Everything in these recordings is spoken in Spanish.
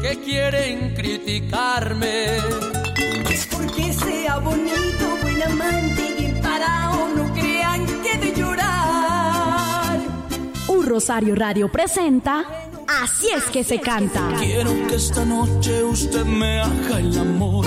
que quieren criticarme. Porque sea bonito, buen amante y parado, no crean que de llorar. Un Rosario Radio presenta Así es que se canta. Quiero que esta noche usted me haga el amor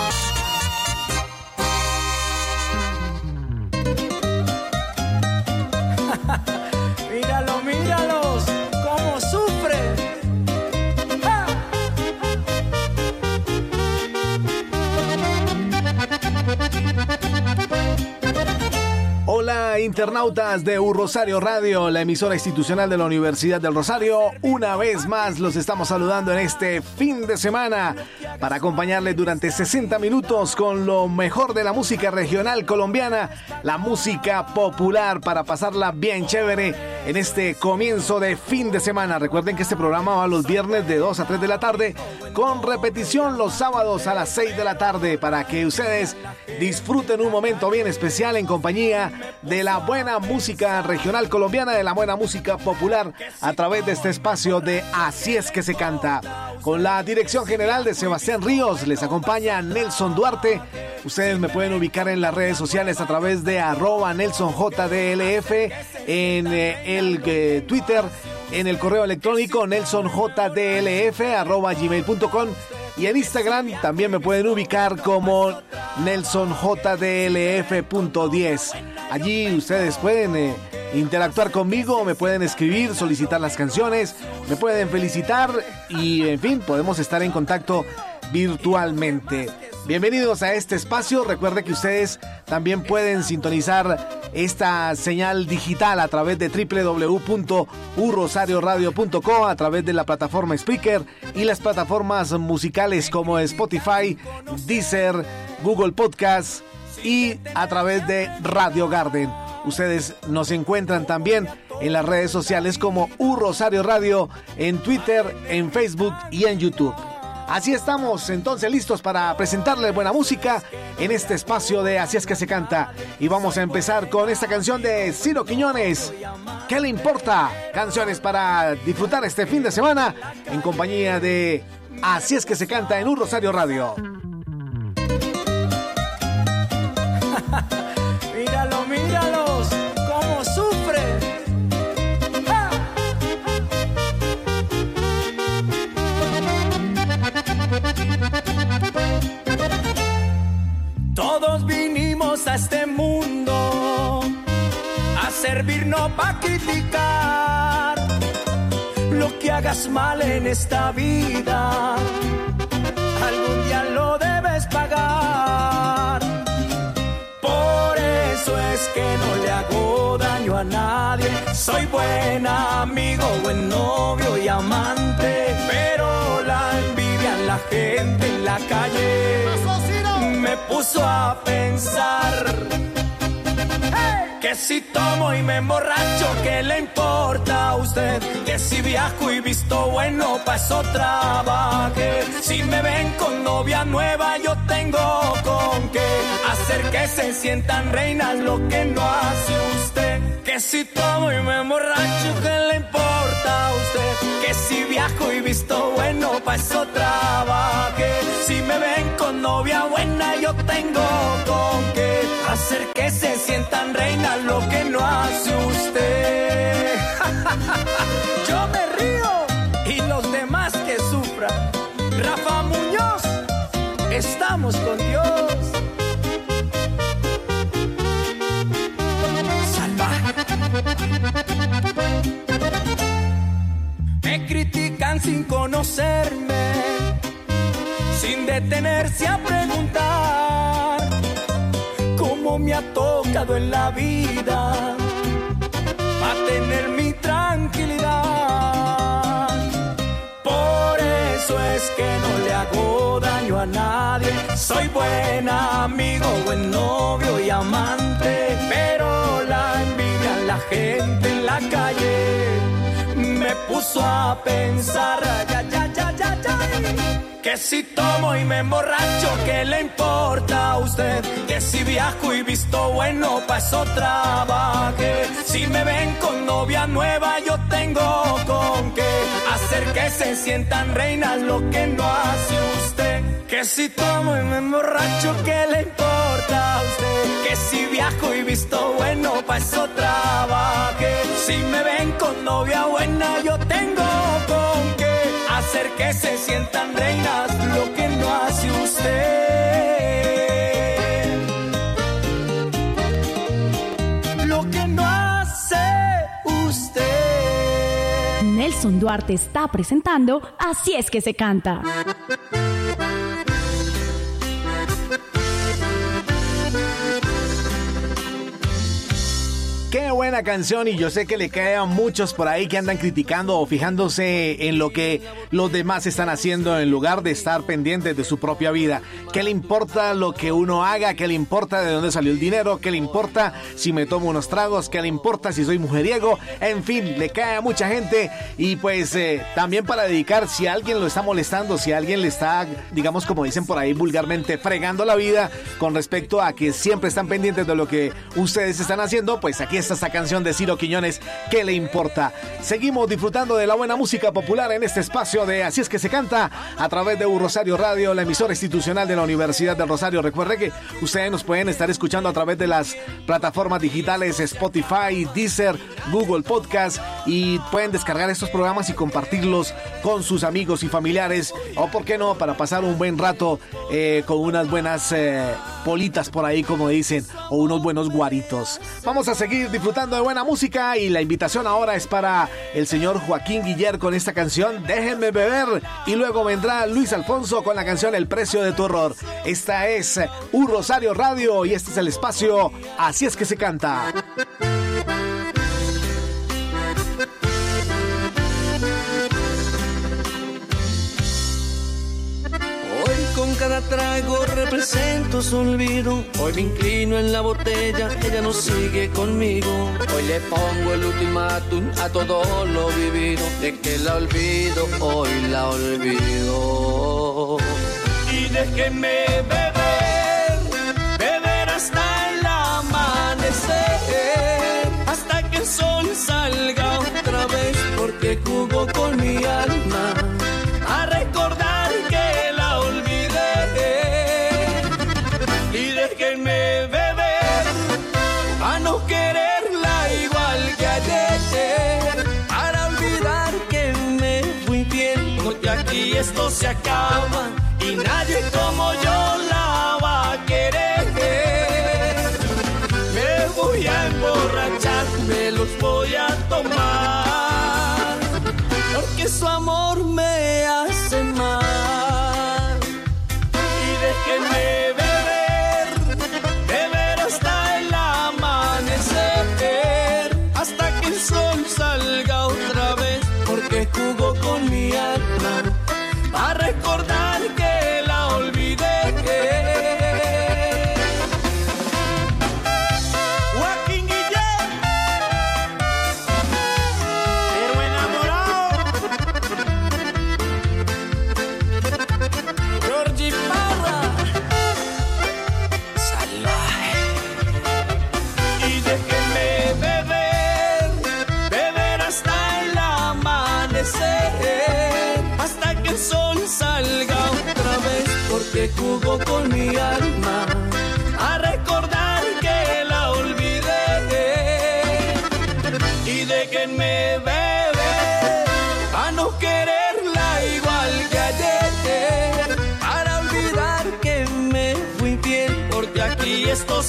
Internautas de U Rosario Radio, la emisora institucional de la Universidad del Rosario. Una vez más los estamos saludando en este fin de semana para acompañarles durante 60 minutos con lo mejor de la música regional colombiana, la música popular para pasarla bien chévere en este comienzo de fin de semana. Recuerden que este programa va los viernes de 2 a 3 de la tarde con repetición los sábados a las 6 de la tarde para que ustedes disfruten un momento bien especial en compañía de la buena música regional colombiana, de la buena música popular a través de este espacio de Así es que se canta. Con la dirección general de Sebastián Ríos, les acompaña Nelson Duarte. Ustedes me pueden ubicar en las redes sociales a través de arroba NelsonJDLF, en eh, el eh, Twitter, en el correo electrónico nelsonjdlf arroba gmail.com y en Instagram también me pueden ubicar como nelsonjdlf.10. Allí ustedes pueden eh, interactuar conmigo, me pueden escribir, solicitar las canciones, me pueden felicitar y en fin, podemos estar en contacto virtualmente. Bienvenidos a este espacio. Recuerde que ustedes también pueden sintonizar esta señal digital a través de www.urrosarioradio.com, a través de la plataforma Speaker y las plataformas musicales como Spotify, Deezer, Google Podcast y a través de Radio Garden. Ustedes nos encuentran también en las redes sociales como U Rosario Radio, en Twitter, en Facebook y en YouTube. Así estamos entonces listos para presentarle buena música en este espacio de Así es que se canta. Y vamos a empezar con esta canción de Ciro Quiñones. ¿Qué le importa? Canciones para disfrutar este fin de semana en compañía de Así es que se canta en un Rosario Radio. míralo, míralos, a este mundo a servir no para criticar lo que hagas mal en esta vida. Algún día lo debes pagar. Por eso es que no le hago daño a nadie. Soy buen amigo, buen novio y amante. Pero la envidia en la gente en la calle me puso a pensar que si tomo y me emborracho, ¿qué le importa a usted? Que si viajo y visto bueno, pa' eso trabaje. Si me ven con novia nueva, yo tengo con qué hacer que se sientan reinas lo que no hace usted. Que si tomo y me emborracho, ¿qué le importa a usted? Que si viajo y visto bueno, pa' eso trabaje. Si me ven con novia buena, yo tengo con qué hacer que se sientan reinas lo que no hace usted. Yo me río y los demás que sufran. Rafa Muñoz, estamos con Dios. Salva. sin conocerme, sin detenerse a preguntar cómo me ha tocado en la vida para tener mi tranquilidad. Por eso es que no le hago daño a nadie. Soy buen amigo, buen novio y amante, pero la envidia la gente en la calle me puso a pensar, ya, ya, ya, ya, ya, que si tomo y me emborracho, ¿qué le importa a usted? Que si viajo y visto bueno, pa' eso trabaje. Si me ven con novia nueva, yo tengo con qué hacer que se sientan reinas lo que no hace usted. Si tomo y me emborracho, ¿qué le importa a usted? Que si viajo y visto bueno, pa' eso trabaje. Si me ven con novia buena, yo tengo con qué hacer que se sientan reinas lo que no hace usted. Lo que no hace usted. Nelson Duarte está presentando Así es que se canta. Qué buena canción y yo sé que le cae a muchos por ahí que andan criticando o fijándose en lo que los demás están haciendo en lugar de estar pendientes de su propia vida. ¿Qué le importa lo que uno haga? ¿Qué le importa de dónde salió el dinero? ¿Qué le importa si me tomo unos tragos? ¿Qué le importa si soy mujeriego? En fin, le cae a mucha gente y pues eh, también para dedicar si alguien lo está molestando, si alguien le está, digamos como dicen por ahí vulgarmente, fregando la vida con respecto a que siempre están pendientes de lo que ustedes están haciendo, pues aquí esta canción de Ciro Quiñones, ¿qué le importa? Seguimos disfrutando de la buena música popular en este espacio de Así es que se canta a través de Un Rosario Radio, la emisora institucional de la Universidad del Rosario. Recuerde que ustedes nos pueden estar escuchando a través de las plataformas digitales Spotify, Deezer, Google Podcast y pueden descargar estos programas y compartirlos con sus amigos y familiares o, por qué no, para pasar un buen rato eh, con unas buenas eh, politas por ahí, como dicen, o unos buenos guaritos. Vamos a seguir disfrutando de buena música y la invitación ahora es para el señor Joaquín Guiller con esta canción Déjenme beber y luego vendrá Luis Alfonso con la canción El precio de tu horror. Esta es Un Rosario Radio y este es el espacio Así es que se canta. Cada trago represento su olvido. Hoy me inclino en la botella, ella no sigue conmigo. Hoy le pongo el ultimátum a todo lo vivido. De que la olvido, hoy la olvido. Y déjenme beber, beber hasta el amanecer. Hasta que el sol salga otra vez, porque jugó con mi alma. Esto se acaba y nadie como yo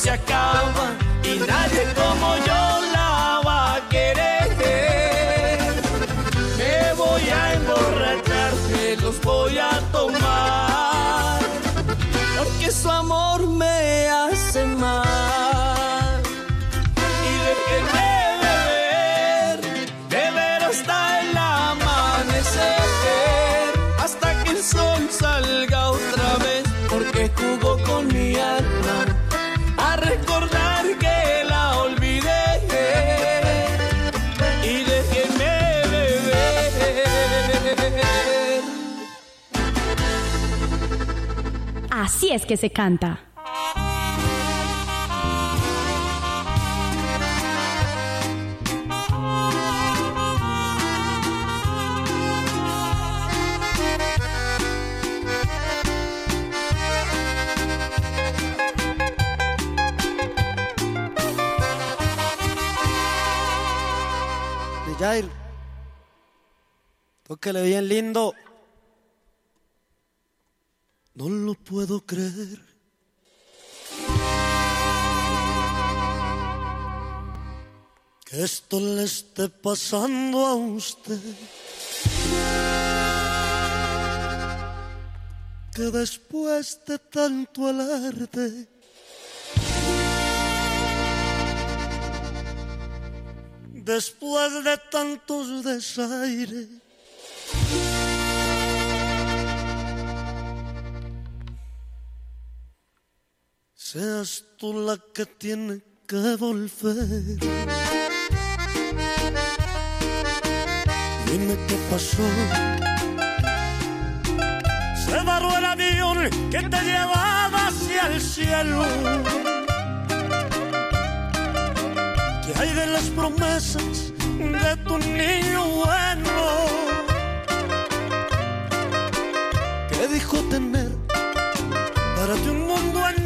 se acaba y nadie como yo la va a querer. Me voy a emborrachar, me los voy a tomar, porque su amor me ha es que se canta. De Jair. Tóquele bien lindo. Puedo creer. Que esto le esté pasando a usted. Que después de tanto alarde. Después de tantos desaires. Seas tú la que tiene que volver. Dime qué pasó. Se varó el avión que te llevaba hacia el cielo. ¿Qué hay de las promesas de tu niño bueno? ¿Qué dijo tener para ti un mundo entero?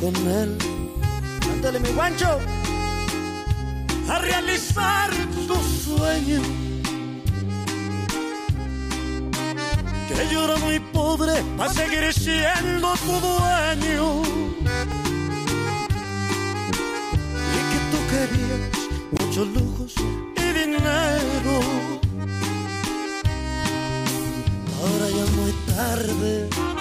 Con él. Ándale, mi guancho. A realizar tu sueño. Que yo era muy pobre a seguir siendo tu dueño. Y que tú querías muchos lujos y dinero. Ahora ya muy tarde.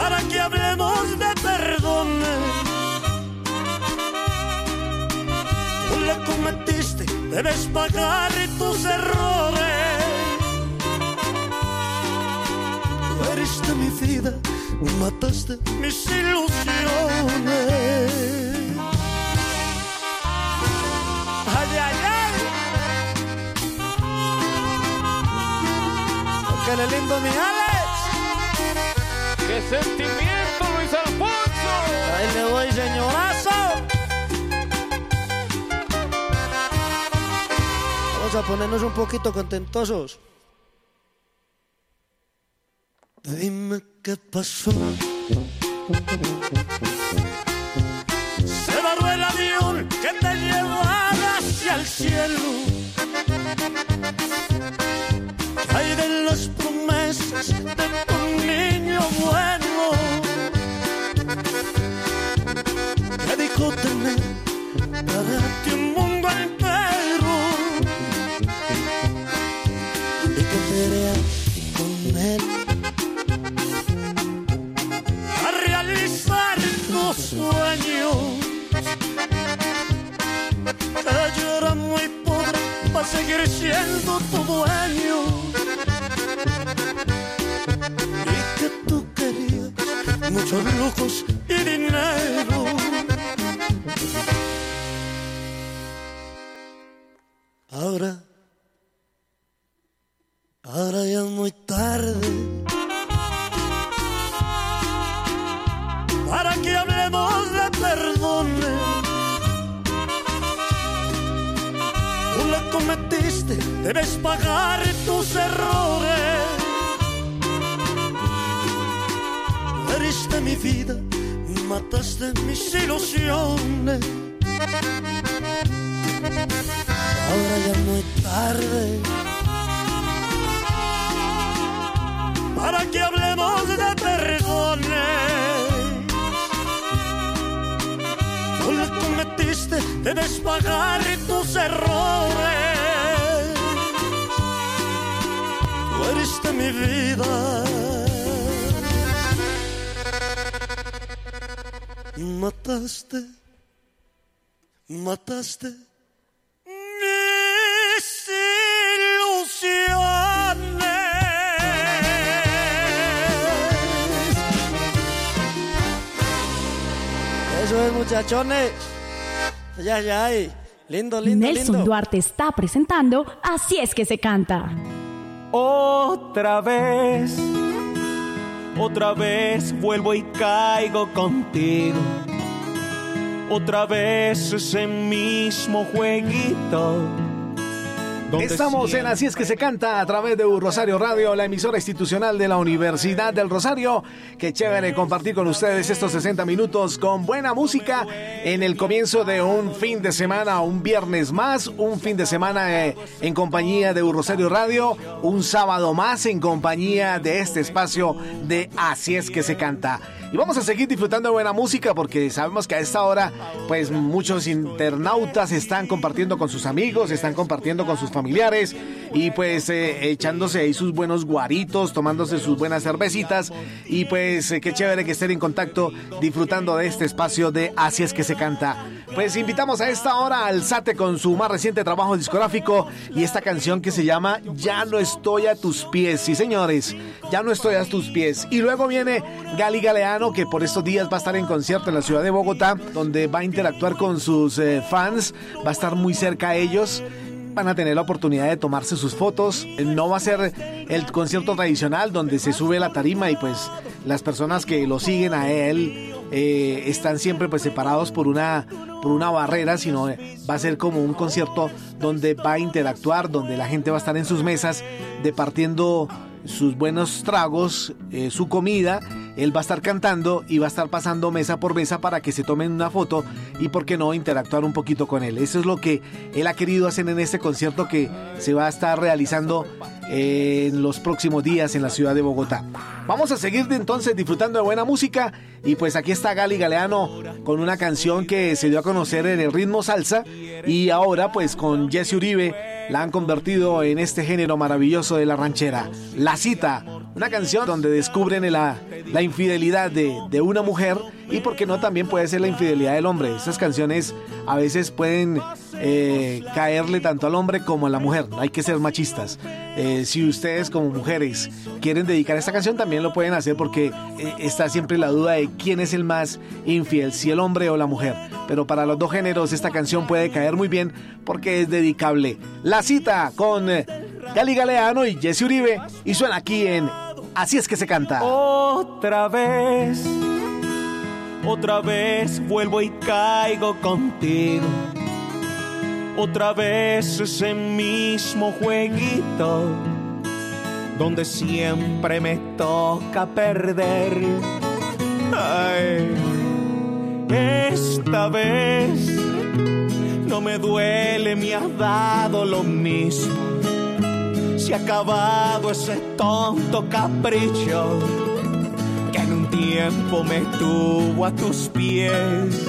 Para que hablemos de perdones. Tú le cometiste, debes pagar tus errores. Tú heriste mi vida, mataste mis ilusiones. Ay, ay, ay. Que le lindo mi Alex. ¡Qué sentimiento, Luis Alfonso! Ahí le doy, señorazo. Vamos a ponernos un poquito contentosos. Dime qué pasó. Se varó el avión que te llevaba hacia el cielo. Las promesas de tu niño bueno que dijo tener para ti un mundo entero y que te irás con él a realizar tus sueños. Yo era muy pobre para seguir siendo tu dueño. Muchos lujos y dinero. Ahora, ahora ya es muy tarde. Para que hablemos de perdones. Tú le cometiste, debes pagar tus errores. Tú heriste mi vida, mataste mis ilusiones. Ahora ya es muy tarde. Para que hablemos de perdones. Tú le cometiste, debes pagar tus errores. triste mi vida. Mataste, mataste mis ilusiones. Eso es, muchachones. Ya, ya, lindo, lindo, Nelson Duarte está presentando Así es que se canta. Otra vez, otra vez vuelvo y caigo contigo. Otra vez ese mismo jueguito Estamos en Así es que se canta a través de Rosario Radio, la emisora institucional de la Universidad del Rosario. Qué chévere compartir con ustedes estos 60 minutos con buena música en el comienzo de un fin de semana, un viernes más, un fin de semana eh, en compañía de Rosario Radio, un sábado más en compañía de este espacio de Así es que se canta. Y vamos a seguir disfrutando de buena música porque sabemos que a esta hora pues muchos internautas están compartiendo con sus amigos, están compartiendo con sus familiares y pues eh, echándose ahí sus buenos guaritos, tomándose sus buenas cervecitas y pues eh, qué chévere que estén en contacto disfrutando de este espacio de Así es que se canta. Pues invitamos a esta hora al Sate con su más reciente trabajo discográfico y esta canción que se llama Ya no estoy a tus pies. Sí, señores, ya no estoy a tus pies. Y luego viene Gali Que por estos días va a estar en concierto en la ciudad de Bogotá, donde va a interactuar con sus eh, fans, va a estar muy cerca a ellos van a tener la oportunidad de tomarse sus fotos. No va a ser el concierto tradicional donde se sube la tarima y pues las personas que lo siguen a él eh, están siempre pues separados por una, por una barrera, sino va a ser como un concierto donde va a interactuar, donde la gente va a estar en sus mesas departiendo sus buenos tragos, eh, su comida él va a estar cantando y va a estar pasando mesa por mesa para que se tomen una foto y, por qué no, interactuar un poquito con él. Eso es lo que él ha querido hacer en este concierto que se va a estar realizando en los próximos días en la ciudad de Bogotá. Vamos a seguir entonces disfrutando de buena música y pues aquí está Gali Galeano con una canción que se dio a conocer en el ritmo salsa y ahora pues con Jesse Uribe la han convertido en este género maravilloso de la ranchera. La cita, una canción donde descubren la, la infidelidad de, de una mujer y por qué no también puede ser la infidelidad del hombre. Estas canciones a veces pueden eh, caerle tanto al hombre como a la mujer. Hay que ser machistas. Eh, si ustedes como mujeres quieren dedicar esta canción también lo pueden hacer porque eh, está siempre la duda de quién es el más infiel, si el hombre o la mujer. Pero para los dos géneros esta canción puede caer muy bien porque es dedicable. La cita con Gali Galeano y Jesse Uribe y suena aquí en Así es que se canta. Otra vez otra vez vuelvo y caigo contigo. Otra vez ese mismo jueguito donde siempre me toca perder. Esta vez no me duele, me ha dado lo mismo. Se ha acabado ese tonto capricho tiempo me tuvo a tus pies.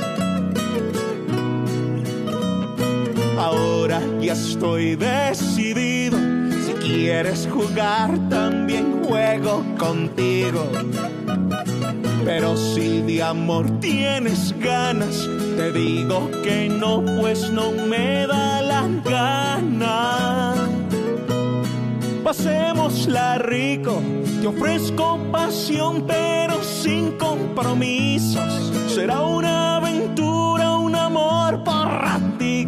Ahora ya estoy decidido. Si quieres jugar, también juego contigo. Pero si de amor tienes ganas, te digo que no, pues no me da la gana. Pasémosla rico, te ofrezco pasión, pero sin compromisos. Será una aventura, un amor por raticos,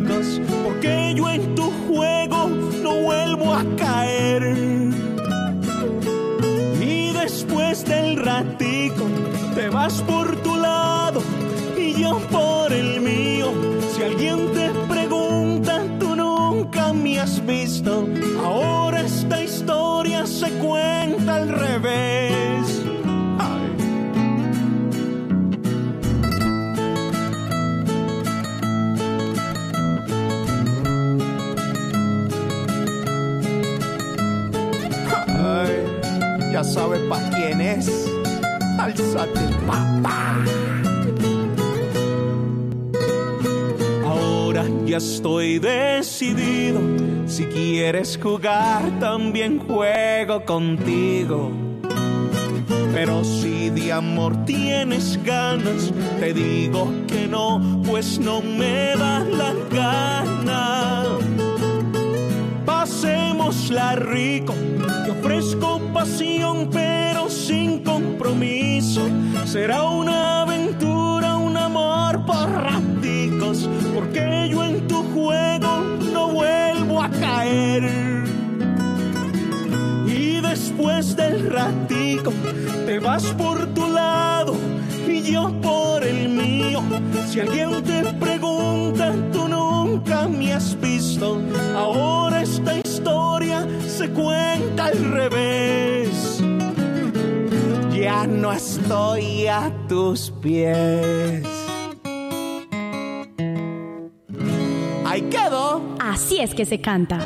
después del ratico, te vas por tu lado y yo por el mío. Si alguien te pregunta, tú nunca me has visto. Ahora esta historia se cuenta al revés. ya sabe pa' quién es. Alzate, papá. Ahora ya estoy decidido. Si quieres jugar, también juego contigo. Pero si de amor tienes ganas, te digo que no, pues no me da la gana. Pasémosla rico, te ofrezco pasión, pero sin compromiso. Será una aventura, un amor por raticos, porque yo en tu juego no vuelvo a caer después del ratico te vas por tu lado y yo por el mío. Si alguien te pregunta, tú nunca me has visto. Ahora esta historia se cuenta al revés. Ya no estoy a tus pies. Ahí quedó. Así es que se canta.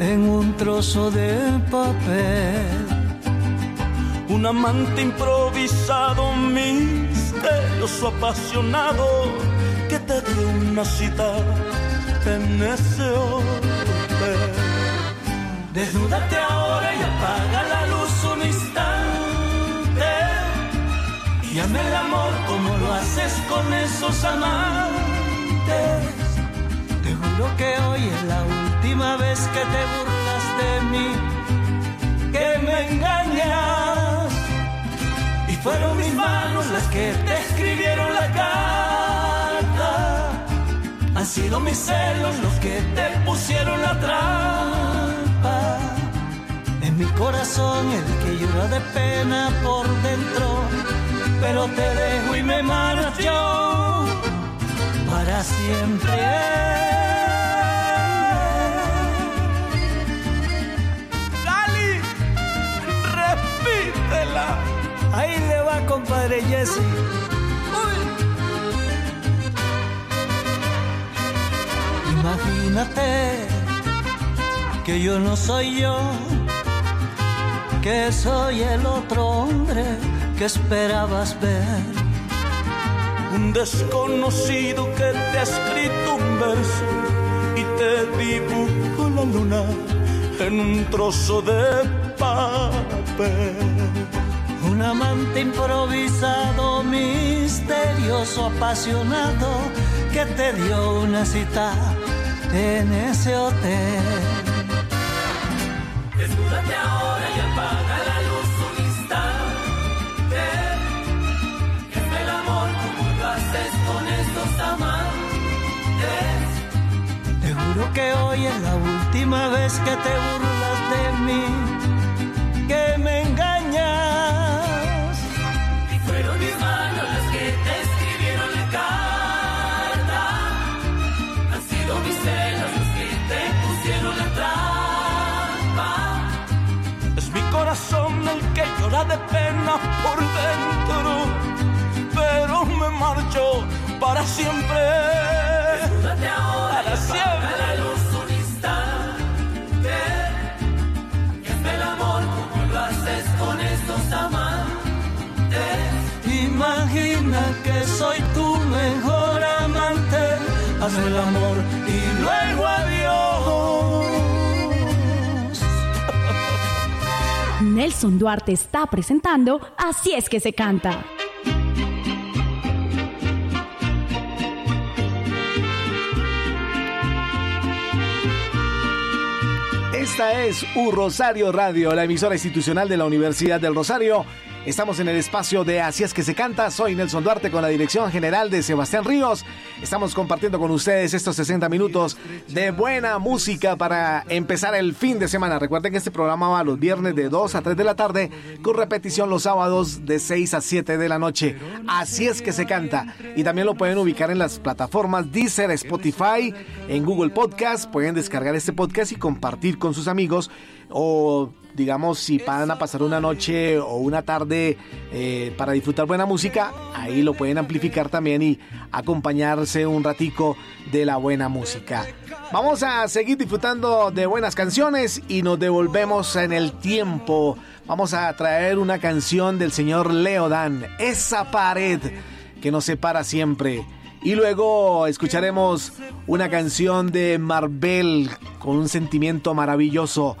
en un trozo de papel. Un amante improvisado, misterioso, apasionado, que te dio una cita en ese hotel. Desnúdate ahora y apaga la luz un instante. Y ame el amor como lo haces con esos amantes. Te juro que hoy es la última última vez que te burlas de mí, que me engañas. Y fueron mis manos las que te escribieron la carta. Han sido mis celos los que te pusieron la trampa. En mi corazón el que llora de pena por dentro, pero te dejo y me marcho para siempre. Compadre Jesse. Imagínate que yo no soy yo, que soy el otro hombre que esperabas ver. Un desconocido que te ha escrito un verso y te dibujó la luna en un trozo de papel un amante improvisado, misterioso, apasionado, que te dio una cita en ese hotel. Desnúdate ahora y apaga la luz un instante. Es el amor como lo haces con estos amantes. Te juro que hoy es la última vez que te burlas de mí, de pena por dentro, pero me marcho para siempre. ahora para siempre. la luz un instante. es el amor como lo haces con estos amantes. Imagina que soy tu mejor amante. Haz el amor y Nelson Duarte está presentando Así es que se canta. Esta es U Rosario Radio, la emisora institucional de la Universidad del Rosario. Estamos en el espacio de Así es que se canta. Soy Nelson Duarte con la dirección general de Sebastián Ríos. Estamos compartiendo con ustedes estos 60 minutos de buena música para empezar el fin de semana. Recuerden que este programa va los viernes de 2 a 3 de la tarde con repetición los sábados de 6 a 7 de la noche. Así es que se canta. Y también lo pueden ubicar en las plataformas Deezer, Spotify, en Google Podcast. Pueden descargar este podcast y compartir con sus amigos o digamos, si van a pasar una noche o una tarde eh, para disfrutar buena música, ahí lo pueden amplificar también y acompañarse un ratico de la buena música. Vamos a seguir disfrutando de buenas canciones y nos devolvemos en el tiempo. Vamos a traer una canción del señor Leodan, Esa pared que nos separa siempre. Y luego escucharemos una canción de Marvel con un sentimiento maravilloso.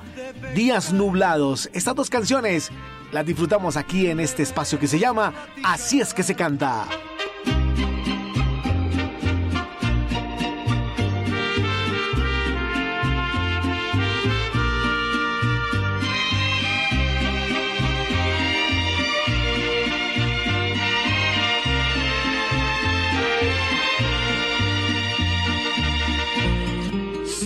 Días nublados. Estas dos canciones las disfrutamos aquí en este espacio que se llama Así es que se canta.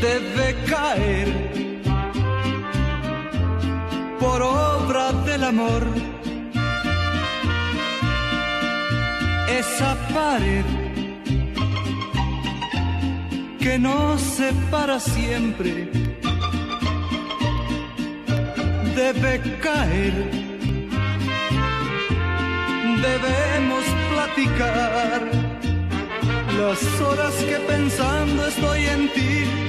debe caer por obra del amor. Esa pared que nos separa siempre debe caer. Debemos platicar las horas que pensando estoy en ti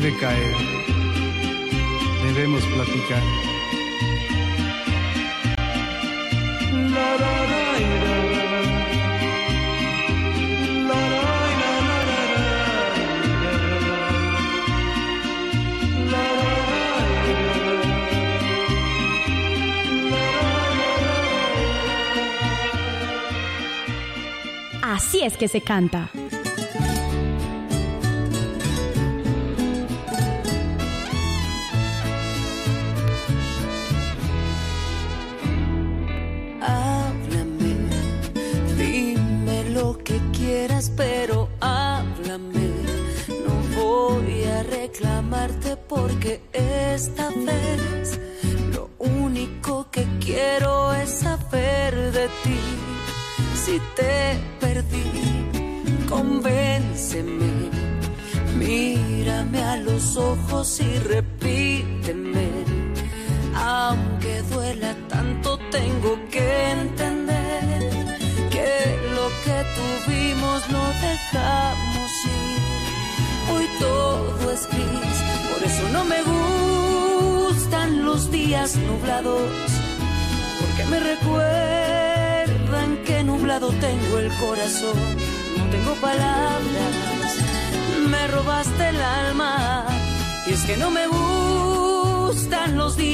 debe caer, debemos platicar. La, la, la, la. La, la, la, la, la, la. La, Así es que se canta.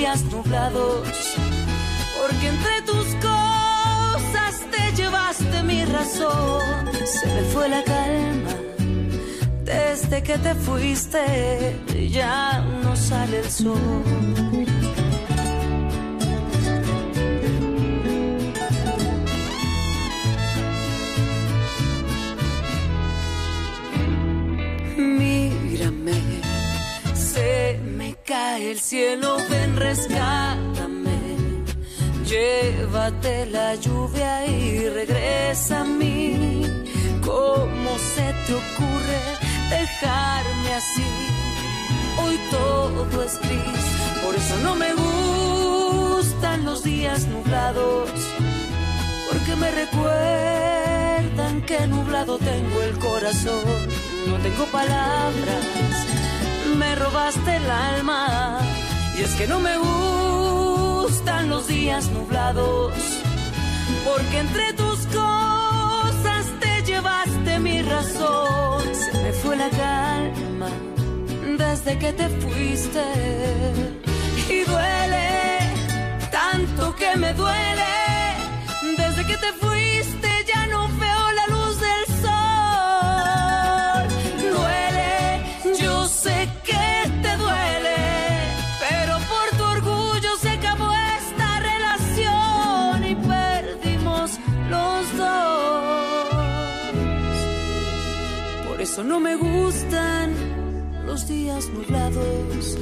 Días nublados, porque entre tus cosas te llevaste mi razón, se me fue la calma. Desde que te fuiste ya no sale el sol. El cielo, ven, rescátame. Llévate la lluvia y regresa a mí. ¿Cómo se te ocurre dejarme así? Hoy todo es gris, por eso no me gustan los días nublados. Porque me recuerdan que nublado tengo el corazón. No tengo palabras me robaste el alma. Y es que no me gustan los días nublados, porque entre tus cosas te llevaste mi razón. Se me fue la calma desde que te fuiste. Y duele, tanto que me duele, desde que te fuiste no me gustan los días nublados,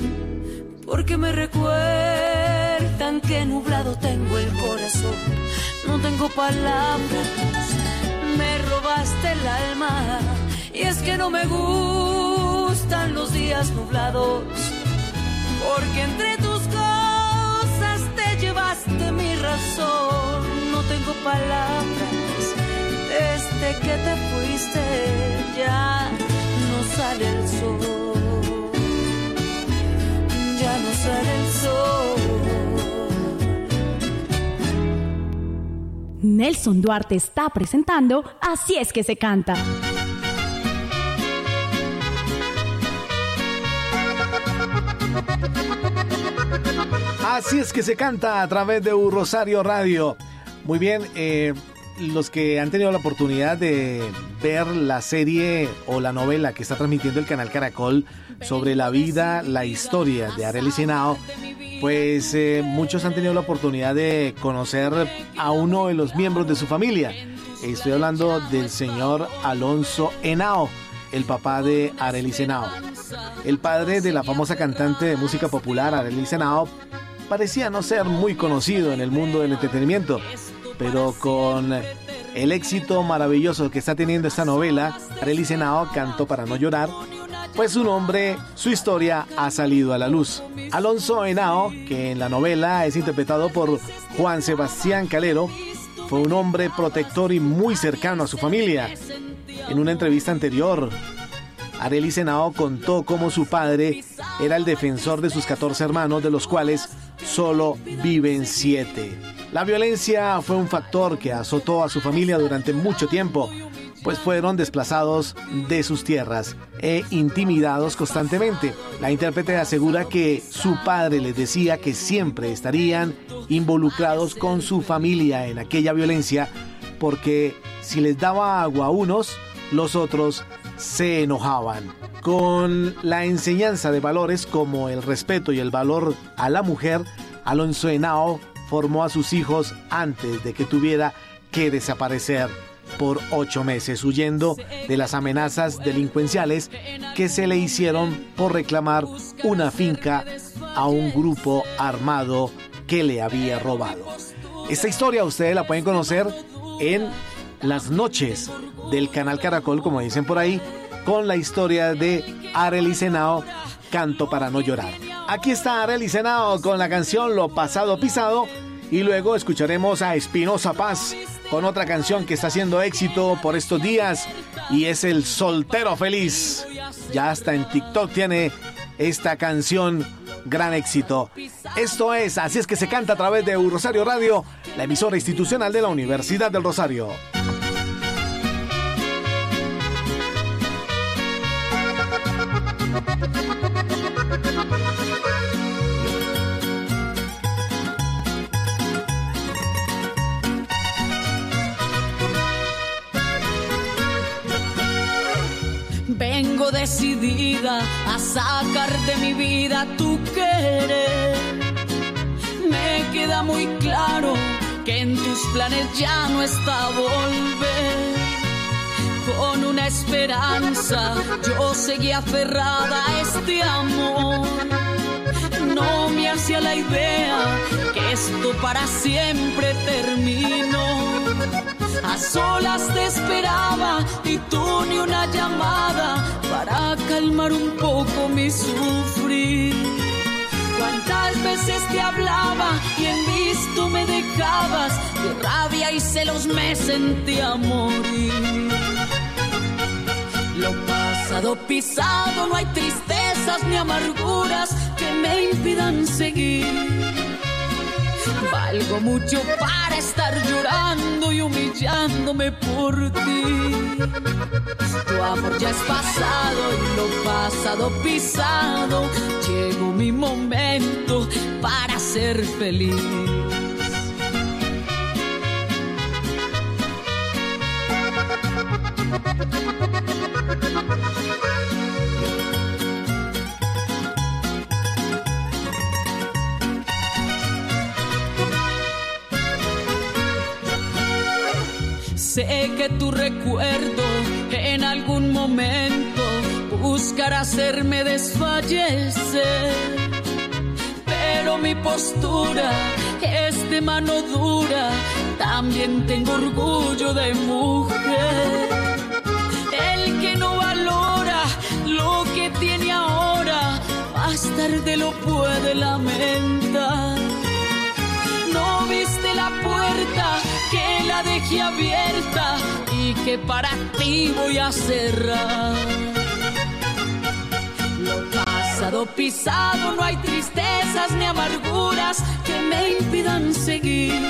porque me recuerdan que nublado tengo el corazón. No tengo palabras, me robaste el alma y es que no me gustan los días nublados, porque entre tus cosas te llevaste mi razón. No tengo palabras, desde que te fuiste ya no sale el sol. Ya no sale el sol. Nelson Duarte está presentando Así es que se canta. Así es que se canta a través de un Rosario Radio. Muy bien, eh, los que han tenido la oportunidad de ver la serie o la novela que está transmitiendo el canal Caracol sobre la vida, la historia de Arely Senao, pues eh, muchos han tenido la oportunidad de conocer a uno de los miembros de su familia. Estoy hablando del señor Alonso Henao, el papá de Arely Senao. El padre de la famosa cantante de música popular Arely Senao parecía no ser muy conocido en el mundo del entretenimiento, pero con el éxito maravilloso que está teniendo esta novela, Arely Senao cantó para no llorar, pues su nombre, su historia ha salido a la luz. Alonso Henao, que en la novela es interpretado por Juan Sebastián Calero, fue un hombre protector y muy cercano a su familia. En una entrevista anterior, Arely Senao contó cómo su padre era el defensor de sus 14 hermanos, de los cuales solo viven 7. La violencia fue un factor que azotó a su familia durante mucho tiempo, pues fueron desplazados de sus tierras e intimidados constantemente. La intérprete asegura que su padre les decía que siempre estarían involucrados con su familia en aquella violencia, porque si les daba agua a unos, los otros se enojaban. Con la enseñanza de valores como el respeto y el valor a la mujer, Alonso Henao formó a sus hijos antes de que tuviera que desaparecer por ocho meses, huyendo de las amenazas delincuenciales que se le hicieron por reclamar una finca a un grupo armado que le había robado. Esta historia ustedes la pueden conocer en las noches del canal Caracol, como dicen por ahí, con la historia de Arely Senao, Canto para no llorar. Aquí está Arely Senao con la canción Lo pasado pisado y luego escucharemos a Espinosa Paz con otra canción que está haciendo éxito por estos días y es El Soltero Feliz. Ya hasta en TikTok tiene esta canción gran éxito. Esto es Así es que se canta a través de Rosario Radio, la emisora institucional de la Universidad del Rosario. A sacar de mi vida tu querer. Me queda muy claro que en tus planes ya no está volver. Con una esperanza yo seguí aferrada a este amor. No me hacía la idea que esto para siempre terminó. A solas te esperaba y tú ni una llamada para calmar un poco mi sufrir. Cuántas veces te hablaba y en visto me dejabas, de rabia y celos me sentía morir. Lo pasado pisado, no hay tristezas ni amarguras que me impidan seguir. Valgo mucho para estar llorando y humillándome por ti. Tu amor ya es pasado y lo pasado pisado. Llegó mi momento para ser feliz. Que tu recuerdo en algún momento buscará hacerme desfallecer. Pero mi postura es de mano dura, también tengo orgullo de mujer. El que no valora lo que tiene ahora, más tarde lo puede lamentar. No viste la puerta que la dejé abierta y que para ti voy a cerrar. Lo pasado pisado, no hay tristezas ni amarguras que me impidan seguir.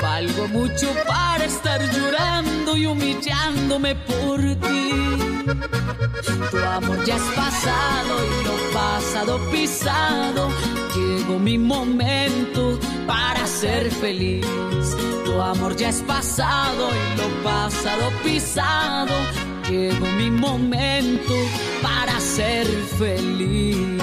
Valgo mucho para estar llorando y humillándome por ti. Tu amor ya es pasado y lo pasado pisado. Llegó mi momento para ser feliz. Tu amor ya es pasado y lo pasado pisado. Llegó mi momento para ser feliz.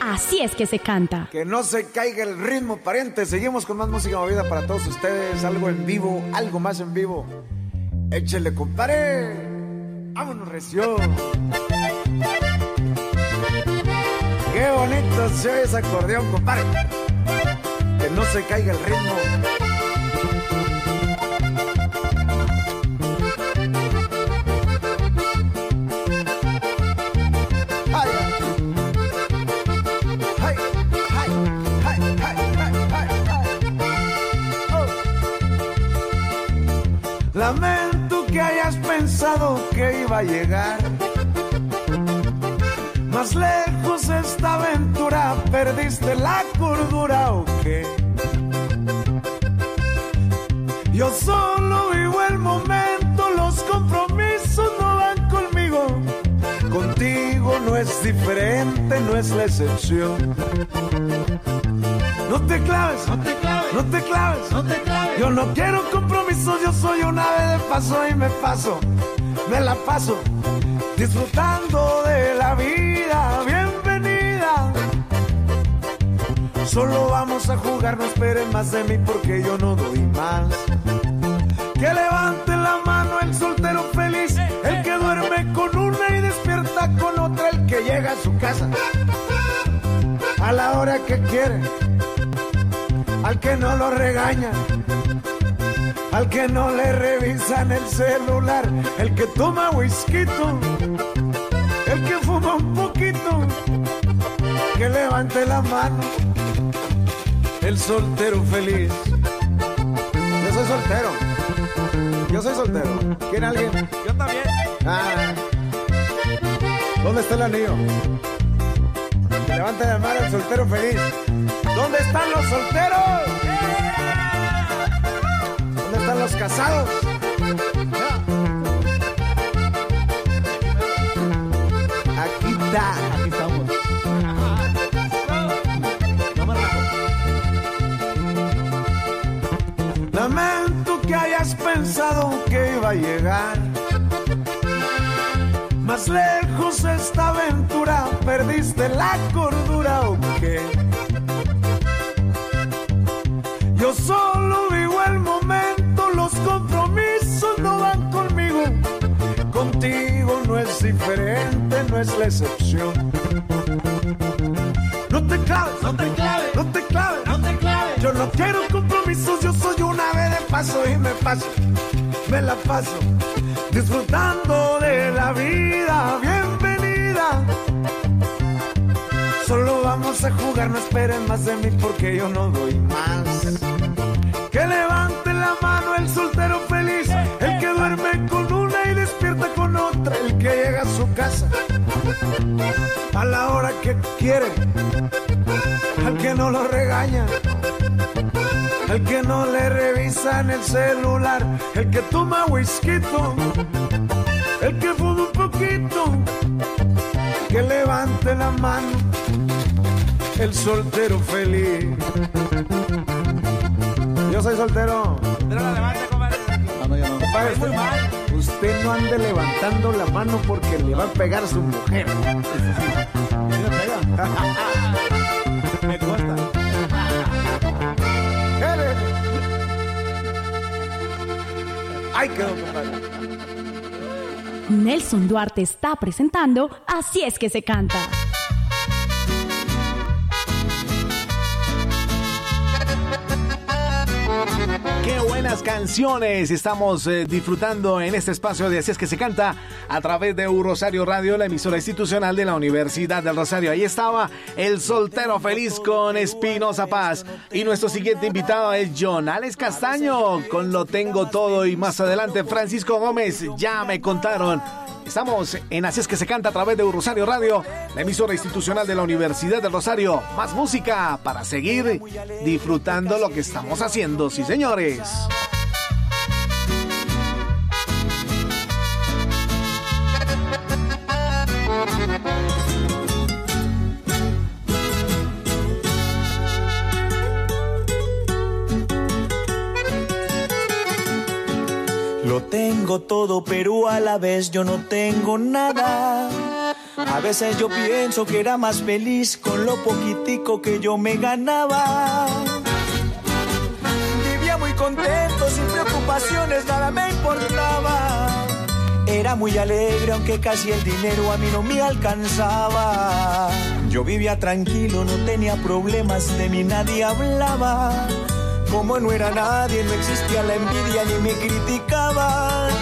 Así es que se canta. Que no se caiga el ritmo, pariente. Seguimos con más música movida para todos ustedes. Algo en vivo, algo más en vivo. Échele, compadre. Vámonos, recio. Qué bonito se oye ese acordeón, compadre. Que no se caiga el ritmo. Ay. Oh. Lamento que hayas pensado que iba a llegar. Más lejos esta aventura, perdiste la cordura o qué. Yo solo vivo el momento, los compromisos no van conmigo. Contigo no es diferente, no es la excepción. No te claves, no te claves, no te claves, no te claves. Yo no quiero compromisos, yo soy un ave de paso y me paso, me la paso disfrutando de la vida. Solo vamos a jugar, no esperen más de mí porque yo no doy más. Que levante la mano el soltero feliz, el que duerme con una y despierta con otra, el que llega a su casa a la hora que quiere, al que no lo regaña, al que no le revisan el celular, el que toma whisky, el que fuma un poquito, que levante la mano, el soltero feliz. Yo soy soltero. Yo soy soltero. ¿Quién alguien? Yo también. Ah. ¿Dónde está el anillo? Que levante la mano el soltero feliz. ¿Dónde están los solteros? ¿Dónde están los casados? Aquí está. Pensado que iba a llegar. Más lejos esta aventura, perdiste la cordura o qué. Yo solo vivo el momento, los compromisos no van conmigo. Contigo no es diferente, no es la excepción. No te claves, no te claves, no te claves, no te claves. Yo no quiero compromisos, yo paso y me paso, me la paso disfrutando de la vida. Bienvenida. Solo vamos a jugar, no esperen más de mí porque yo no doy más. Que levante la mano el soltero feliz, el que duerme con una y despierta con otra, el que llega a su casa a la hora que quiere, al que no lo regaña, el que no le revisa en el celular, el que toma whisky, el que fuma un poquito, que levante la mano, el soltero feliz. Yo soy soltero. Pero la levante, compadre. No, no, yo no. Es muy mal. Usted no ande levantando la mano porque le va a pegar a su mujer. Me Nelson Duarte está presentando Así es que se canta. Canciones estamos eh, disfrutando en este espacio de Así es que se canta a través de Rosario Radio, la emisora institucional de la Universidad del Rosario. Ahí estaba el soltero feliz con Espinosa Paz. Y nuestro siguiente invitado es John Alex Castaño con Lo Tengo Todo. Y más adelante Francisco Gómez, ya me contaron. Estamos en Así es que se canta a través de Rosario Radio, la emisora institucional de la Universidad del Rosario. Más música para seguir disfrutando lo que estamos haciendo, sí señores. Lo tengo todo, pero a la vez yo no tengo nada. A veces yo pienso que era más feliz con lo poquitico que yo me ganaba. Vivía muy contento, sin preocupaciones, nada me importaba. Era muy alegre, aunque casi el dinero a mí no me alcanzaba. Yo vivía tranquilo, no tenía problemas, de mí nadie hablaba. Como no era nadie, no existía la envidia ni me criticaban.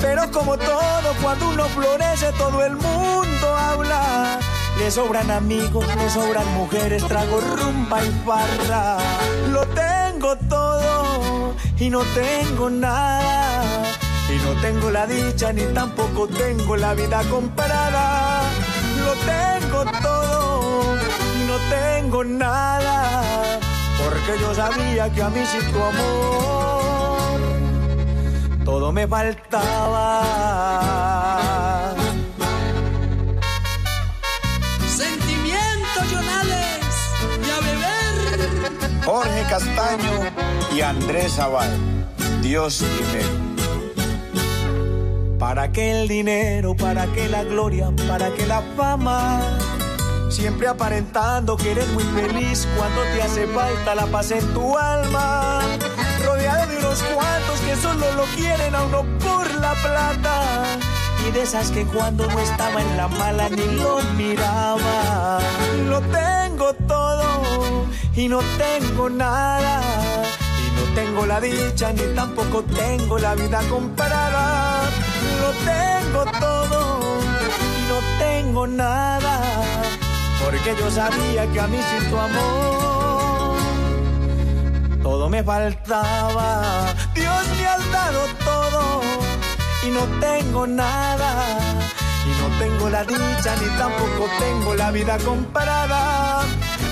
Pero como todo, cuando uno florece, todo el mundo habla. Le sobran amigos, le sobran mujeres, trago rumba y farra. Lo tengo todo y no tengo nada. Y no tengo la dicha ni tampoco tengo la vida comparada. Lo tengo todo y no tengo nada. Porque yo sabía que a mí sin tu amor todo me faltaba. Sentimiento, Jonales, y a beber. Jorge Castaño y Andrés Zaval. Dios primero. ¿Para qué el dinero? ¿Para qué la gloria? ¿Para qué la fama? Siempre aparentando que eres muy feliz cuando te hace falta la paz en tu alma. Rodeado de unos cuantos que solo lo quieren a uno por la plata. Y de esas que cuando no estaba en la mala ni lo miraba. Lo tengo todo y no tengo nada. Y no tengo la dicha ni tampoco tengo la vida comparada. Lo tengo todo y no tengo nada. Porque yo sabía que a mí sin tu amor todo me faltaba. Dios me ha dado todo y no tengo nada. Y no tengo la dicha ni tampoco tengo la vida comparada.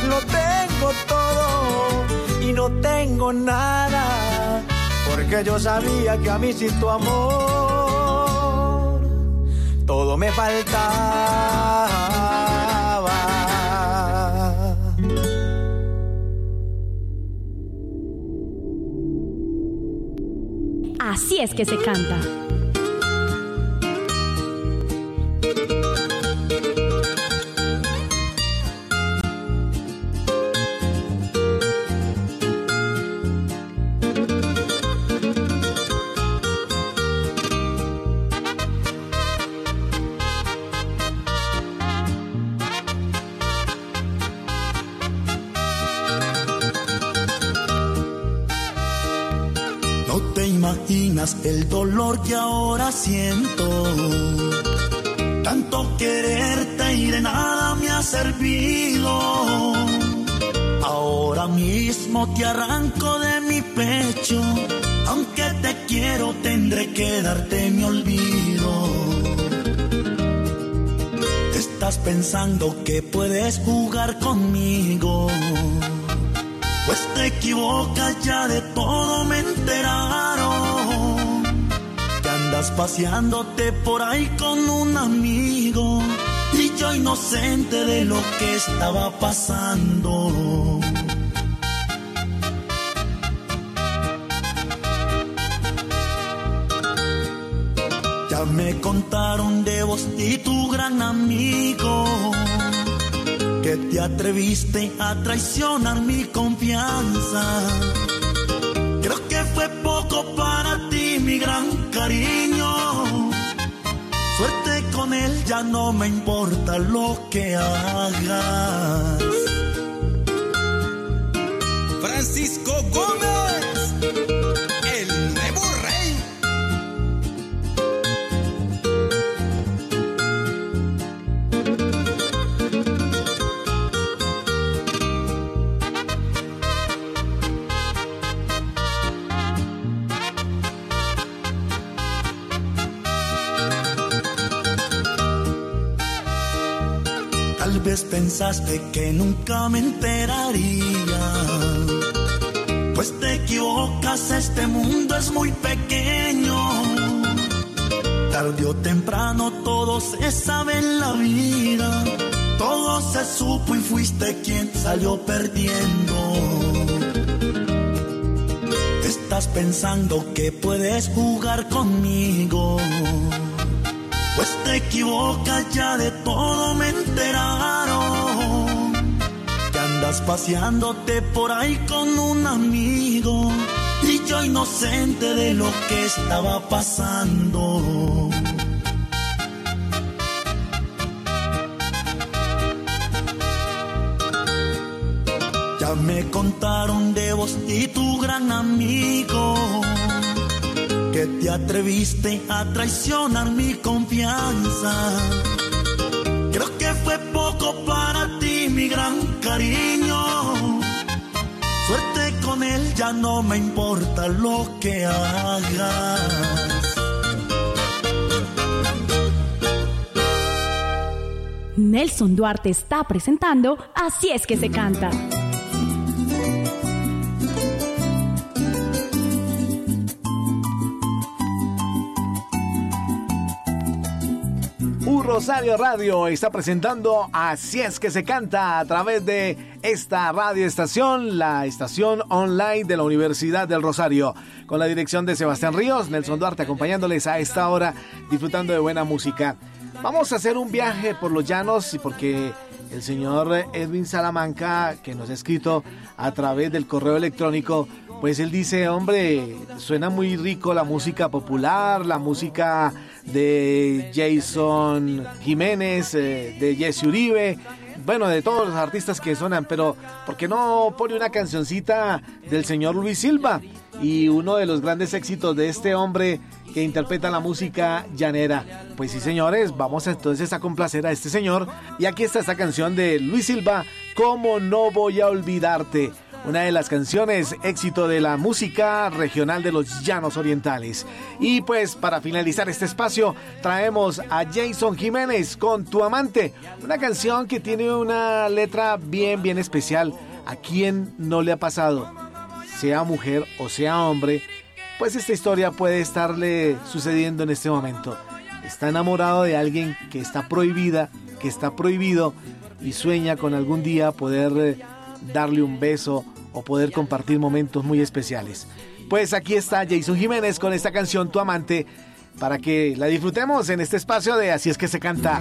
Lo tengo todo y no tengo nada. Porque yo sabía que a mí sin tu amor todo me faltaba. Así es que se canta. Que ahora siento. Tanto quererte y de nada me ha servido. Ahora mismo te arranco de mi pecho. Aunque te quiero, tendré que darte mi olvido. Estás pensando que puedes jugar conmigo. Pues te equivocas, ya de todo me paseándote por ahí con un amigo y yo inocente de lo que estaba pasando. Ya me contaron de vos y tu gran amigo que te atreviste a traicionar mi confianza. Creo que fue poco para ti, mi gran cariño. Suerte con él, ya no me importa lo que hagas. Francisco Gómez. Pensaste que nunca me enteraría. Pues te equivocas, este mundo es muy pequeño. Tarde o temprano todo se sabe en la vida. Todo se supo y fuiste quien salió perdiendo. Estás pensando que puedes jugar conmigo. Pues te equivocas, ya de todo me enteraron. Que andas paseándote por ahí con un amigo. Y yo inocente de lo que estaba pasando. Ya me contaron de vos y tu gran amigo te atreviste a traicionar mi confianza. Creo que fue poco para ti, mi gran cariño. Suerte con él, ya no me importa lo que hagas. Nelson Duarte está presentando Así es que se canta. Rosario Radio está presentando Así es que se canta a través de esta radioestación, la estación online de la Universidad del Rosario, con la dirección de Sebastián Ríos, Nelson Duarte acompañándoles a esta hora, disfrutando de buena música. Vamos a hacer un viaje por los llanos y porque el señor Edwin Salamanca, que nos ha escrito a través del correo electrónico, pues él dice, hombre, suena muy rico la música popular, la música de Jason Jiménez, eh, de Jesse Uribe, bueno, de todos los artistas que suenan, pero ¿por qué no pone una cancioncita del señor Luis Silva? Y uno de los grandes éxitos de este hombre que interpreta la música llanera. Pues sí, señores, vamos entonces a complacer a este señor. Y aquí está esta canción de Luis Silva, ¿Cómo no voy a olvidarte? Una de las canciones éxito de la música regional de los llanos orientales. Y pues para finalizar este espacio traemos a Jason Jiménez con Tu amante, una canción que tiene una letra bien bien especial. ¿A quien no le ha pasado? Sea mujer o sea hombre, pues esta historia puede estarle sucediendo en este momento. Está enamorado de alguien que está prohibida, que está prohibido y sueña con algún día poder eh, darle un beso o poder compartir momentos muy especiales. Pues aquí está Jason Jiménez con esta canción Tu Amante para que la disfrutemos en este espacio de Así es que se canta.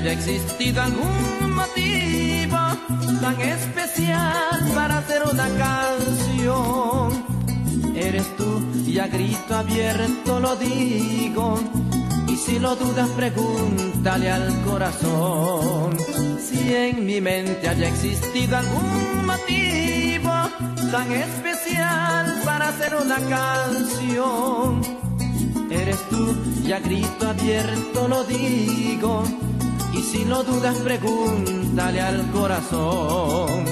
Haya existido algún motivo tan especial para hacer una canción, eres tú y a grito abierto lo digo. Y si lo dudas, pregúntale al corazón. Si en mi mente haya existido algún motivo tan especial para hacer una canción, eres tú y a grito abierto lo digo. Y si lo dudas, pregúntale al corazón.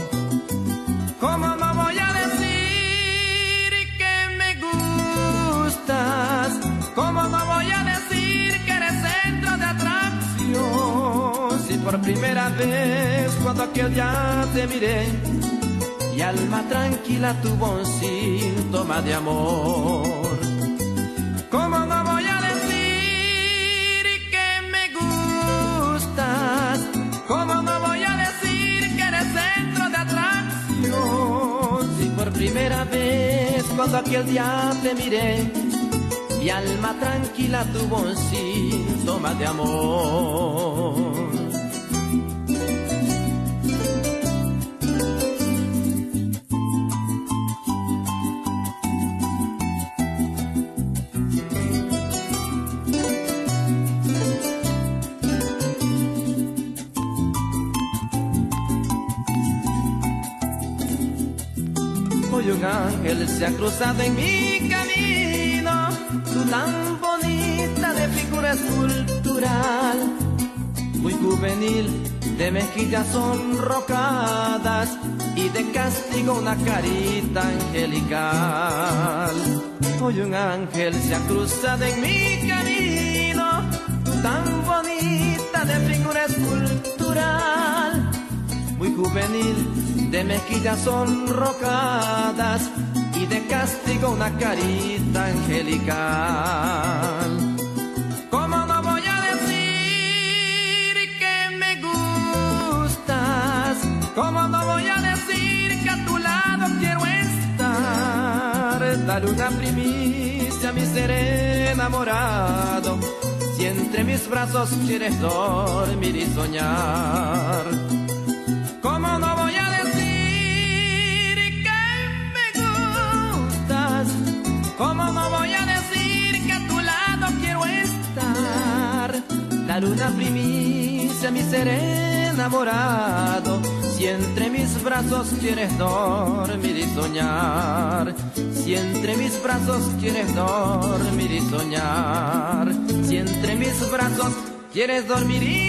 ¿Cómo no voy a decir que me gustas? ¿Cómo no voy a decir que eres centro de atracción? Si por primera vez cuando aquel día te miré, mi alma tranquila tuvo un síntoma de amor. Cuando aquel día te miré, mi alma tranquila tuvo un síntoma de amor. Ángel se ha cruzado en mi camino, tú tan bonita de figura escultural, muy juvenil, de mejillas sonrocadas y de castigo una carita angelical. Hoy un ángel se ha cruzado en mi camino, tan bonita de figura escultural, muy juvenil, de mejillas sonrocadas de castigo una carita angelical. ¿Cómo no voy a decir que me gustas? ¿Cómo no voy a decir que a tu lado quiero estar? Dar una primicia a mi ser enamorado. Si entre mis brazos quieres dormir y soñar. ¿Cómo no voy a decir que a tu lado quiero estar? Dar una primicia mi ser enamorado. Si entre mis brazos quieres dormir y soñar. Si entre mis brazos quieres dormir y soñar. Si entre mis brazos quieres dormir y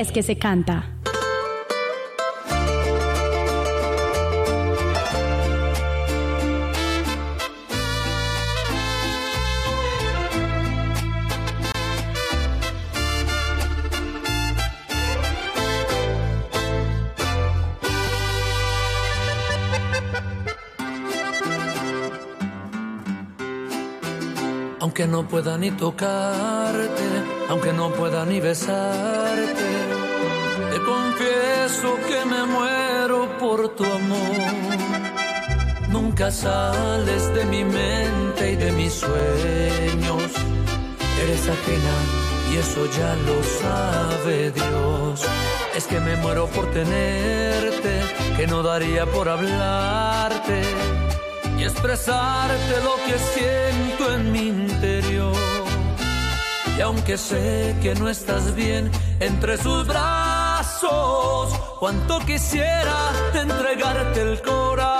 es que se canta. Aunque no pueda ni tocarte, aunque no pueda ni besarte, te confieso que me muero por tu amor. Nunca sales de mi mente y de mis sueños. Eres ajena y eso ya lo sabe Dios. Es que me muero por tenerte, que no daría por hablarte y expresarte lo que siento en mi interior. Y aunque sé que no estás bien entre sus brazos, cuánto quisiera entregarte el corazón.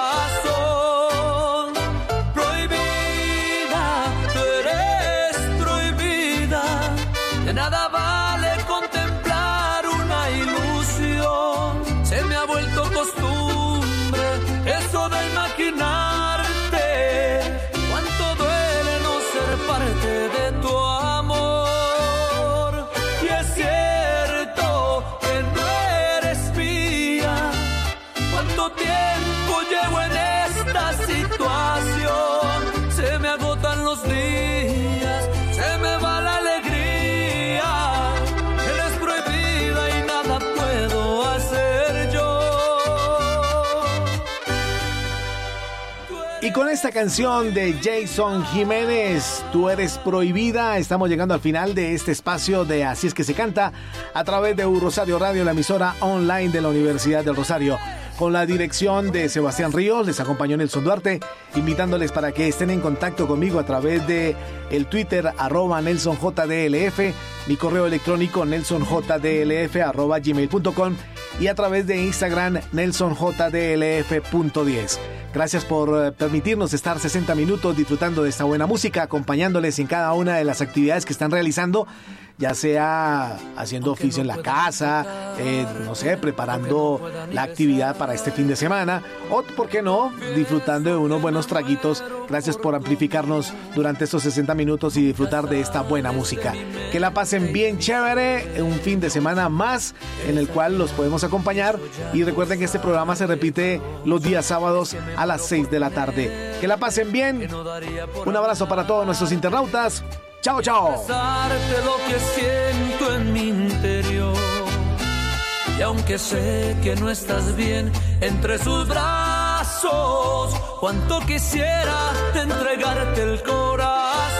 Esta canción de Jason Jiménez, Tú eres prohibida, estamos llegando al final de este espacio de Así es que se canta a través de Rosario Radio, la emisora online de la Universidad del Rosario. Con la dirección de Sebastián Ríos, les acompañó Nelson Duarte, invitándoles para que estén en contacto conmigo a través de el Twitter arroba NelsonJDLF, mi correo electrónico nelsonjdlf arroba gmail.com y a través de Instagram nelsonjdlf.10. Gracias por eh, permitirnos estar 60 minutos disfrutando de esta buena música, acompañándoles en cada una de las actividades que están realizando ya sea haciendo oficio en la casa, eh, no sé, preparando la actividad para este fin de semana, o, ¿por qué no?, disfrutando de unos buenos traguitos. Gracias por amplificarnos durante estos 60 minutos y disfrutar de esta buena música. Que la pasen bien chévere, un fin de semana más en el cual los podemos acompañar. Y recuerden que este programa se repite los días sábados a las 6 de la tarde. Que la pasen bien. Un abrazo para todos nuestros internautas. Chao, chao. lo que siento en mi interior. Y aunque sé que no estás bien entre sus brazos, cuánto quisiera entregarte el corazón.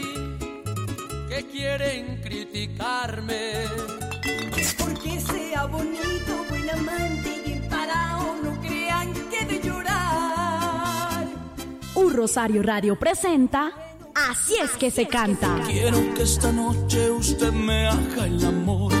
quieren criticarme. Porque sea bonito, buen amante y parado, no crean que de llorar. Un Rosario Radio presenta Así es que se canta. Quiero que esta noche usted me haga el amor